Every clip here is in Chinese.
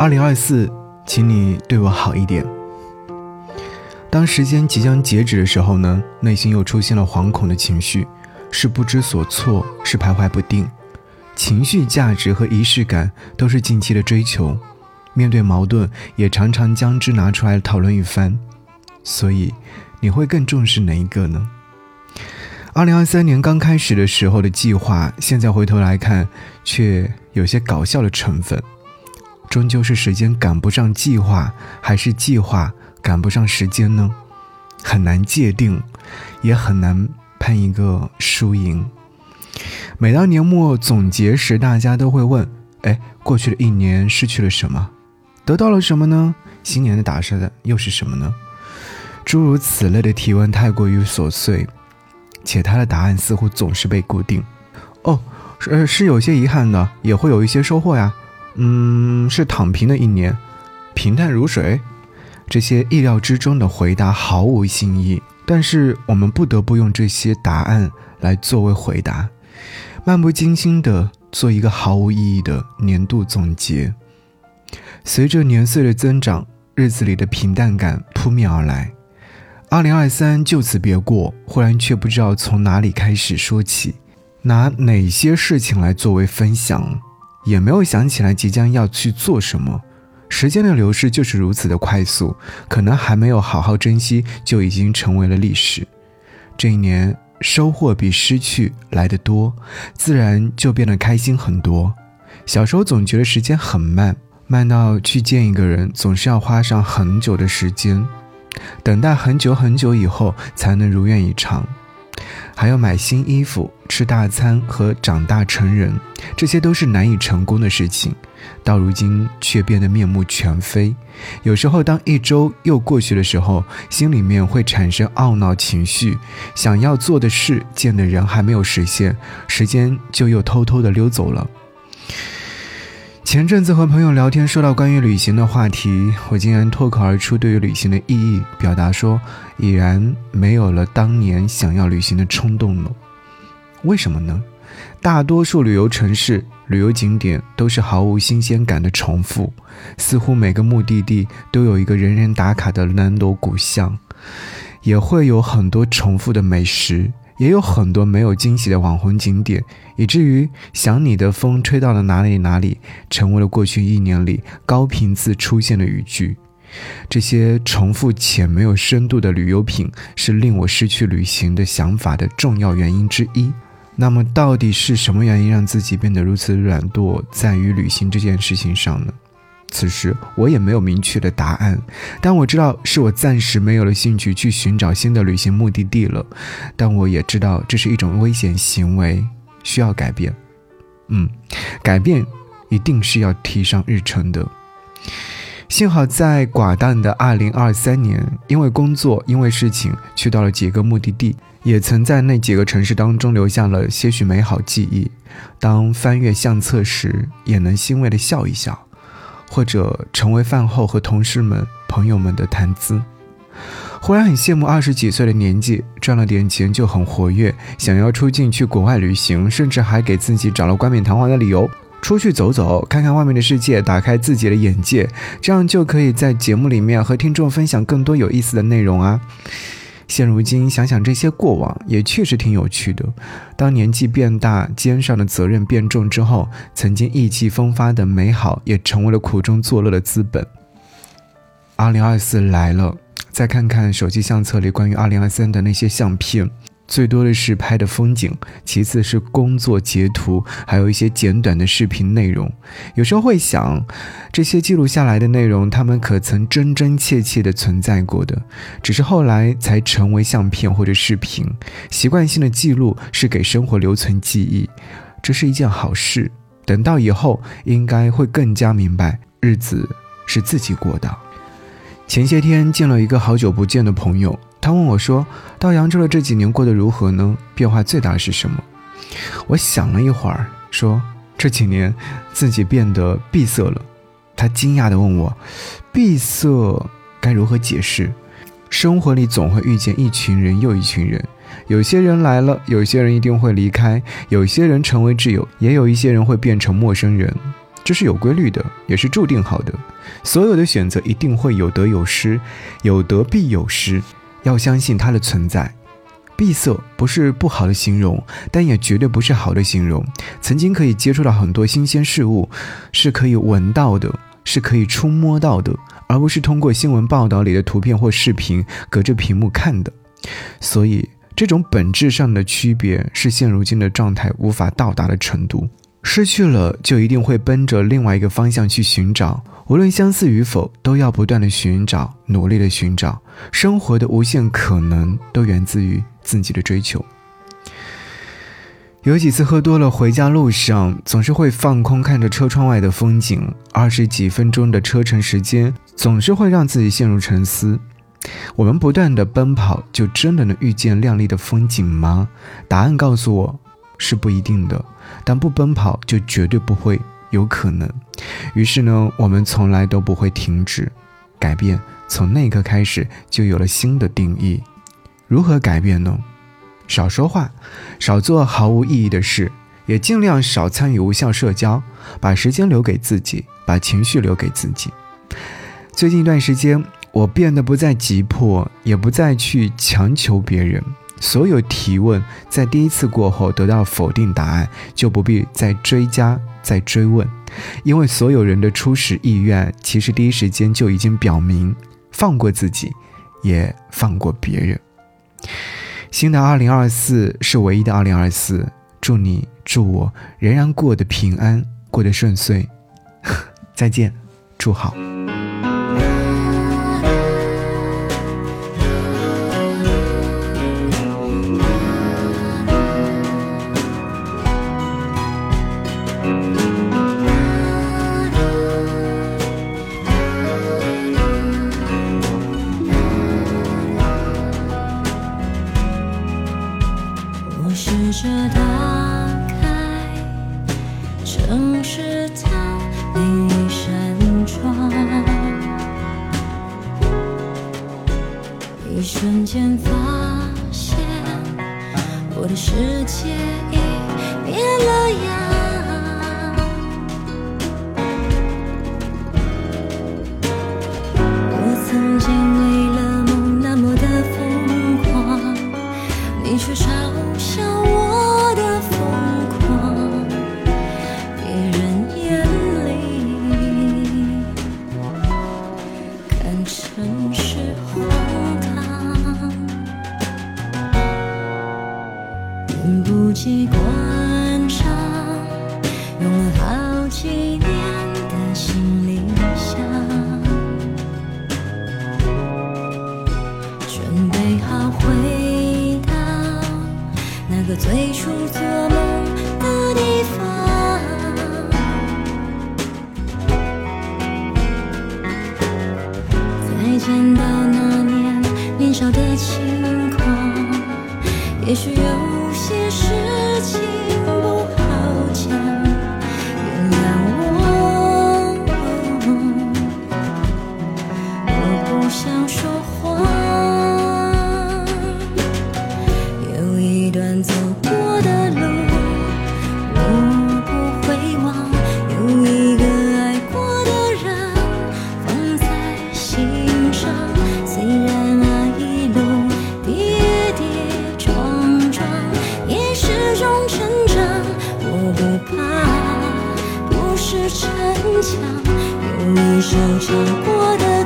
二零二四，请你对我好一点。当时间即将截止的时候呢，内心又出现了惶恐的情绪，是不知所措，是徘徊不定。情绪价值和仪式感都是近期的追求，面对矛盾也常常将之拿出来讨论一番。所以，你会更重视哪一个呢？二零二三年刚开始的时候的计划，现在回头来看，却有些搞笑的成分。终究是时间赶不上计划，还是计划？赶不上时间呢，很难界定，也很难判一个输赢。每当年末总结时，大家都会问：哎，过去的一年失去了什么？得到了什么呢？新年的打算又是什么呢？诸如此类的提问太过于琐碎，且他的答案似乎总是被固定。哦，是是有些遗憾的，也会有一些收获呀。嗯，是躺平的一年，平淡如水。这些意料之中的回答毫无新意，但是我们不得不用这些答案来作为回答，漫不经心地做一个毫无意义的年度总结。随着年岁的增长，日子里的平淡感扑面而来。二零二三就此别过，忽然却不知道从哪里开始说起，拿哪些事情来作为分享，也没有想起来即将要去做什么。时间的流逝就是如此的快速，可能还没有好好珍惜，就已经成为了历史。这一年收获比失去来得多，自然就变得开心很多。小时候总觉得时间很慢，慢到去见一个人总是要花上很久的时间，等待很久很久以后才能如愿以偿。还要买新衣服、吃大餐和长大成人，这些都是难以成功的事情。到如今却变得面目全非。有时候，当一周又过去的时候，心里面会产生懊恼情绪。想要做的事、见的人还没有实现，时间就又偷偷的溜走了。前阵子和朋友聊天，说到关于旅行的话题，我竟然脱口而出对于旅行的意义表达说，已然没有了当年想要旅行的冲动了。为什么呢？大多数旅游城市、旅游景点都是毫无新鲜感的重复，似乎每个目的地都有一个人人打卡的南锣鼓巷，也会有很多重复的美食。也有很多没有惊喜的网红景点，以至于想你的风吹到了哪里哪里，成为了过去一年里高频次出现的语句。这些重复且没有深度的旅游品，是令我失去旅行的想法的重要原因之一。那么，到底是什么原因让自己变得如此软惰，在于旅行这件事情上呢？此时我也没有明确的答案，但我知道是我暂时没有了兴趣去寻找新的旅行目的地了。但我也知道这是一种危险行为，需要改变。嗯，改变一定是要提上日程的。幸好在寡淡的2023年，因为工作，因为事情，去到了几个目的地，也曾在那几个城市当中留下了些许美好记忆。当翻阅相册时，也能欣慰的笑一笑。或者成为饭后和同事们、朋友们的谈资。忽然很羡慕二十几岁的年纪，赚了点钱就很活跃，想要出境去国外旅行，甚至还给自己找了冠冕堂皇的理由，出去走走，看看外面的世界，打开自己的眼界，这样就可以在节目里面和听众分享更多有意思的内容啊。现如今想想这些过往，也确实挺有趣的。当年纪变大，肩上的责任变重之后，曾经意气风发的美好，也成为了苦中作乐的资本。二零二四来了，再看看手机相册里关于二零二三的那些相片。最多的是拍的风景，其次是工作截图，还有一些简短的视频内容。有时候会想，这些记录下来的内容，他们可曾真真切切的存在过的？只是后来才成为相片或者视频。习惯性的记录是给生活留存记忆，这是一件好事。等到以后，应该会更加明白，日子是自己过的。前些天见了一个好久不见的朋友。他问我说：“到扬州了这几年过得如何呢？变化最大是什么？”我想了一会儿，说：“这几年自己变得闭塞了。”他惊讶地问我：“闭塞该如何解释？”生活里总会遇见一群人又一群人，有些人来了，有些人一定会离开，有些人成为挚友，也有一些人会变成陌生人。这是有规律的，也是注定好的。所有的选择一定会有得有失，有得必有失，要相信它的存在。闭塞不是不好的形容，但也绝对不是好的形容。曾经可以接触到很多新鲜事物，是可以闻到的，是可以触摸到的，而不是通过新闻报道里的图片或视频隔着屏幕看的。所以，这种本质上的区别是现如今的状态无法到达的程度。失去了，就一定会奔着另外一个方向去寻找。无论相似与否，都要不断的寻找，努力的寻找。生活的无限可能，都源自于自己的追求。有几次喝多了，回家路上总是会放空看着车窗外的风景。二十几分钟的车程时间，总是会让自己陷入沉思。我们不断的奔跑，就真的能遇见亮丽的风景吗？答案告诉我。是不一定的，但不奔跑就绝对不会有可能。于是呢，我们从来都不会停止改变，从那一刻开始就有了新的定义。如何改变呢？少说话，少做毫无意义的事，也尽量少参与无效社交，把时间留给自己，把情绪留给自己。最近一段时间，我变得不再急迫，也不再去强求别人。所有提问在第一次过后得到否定答案，就不必再追加、再追问，因为所有人的初始意愿其实第一时间就已经表明放过自己，也放过别人。新的二零二四是唯一的二零二四，祝你、祝我仍然过得平安，过得顺遂。再见，祝好。一瞬间发现我的世界已变了样。我曾经最初不怕，不是逞强。用一首唱过的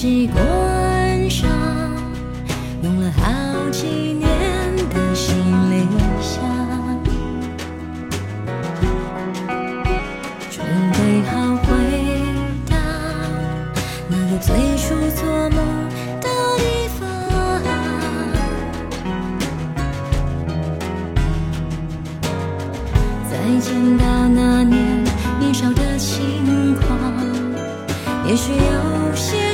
习惯上用了好几年的行李箱准备好回到那个最初做梦的地方再见到那年年少的轻狂也许有些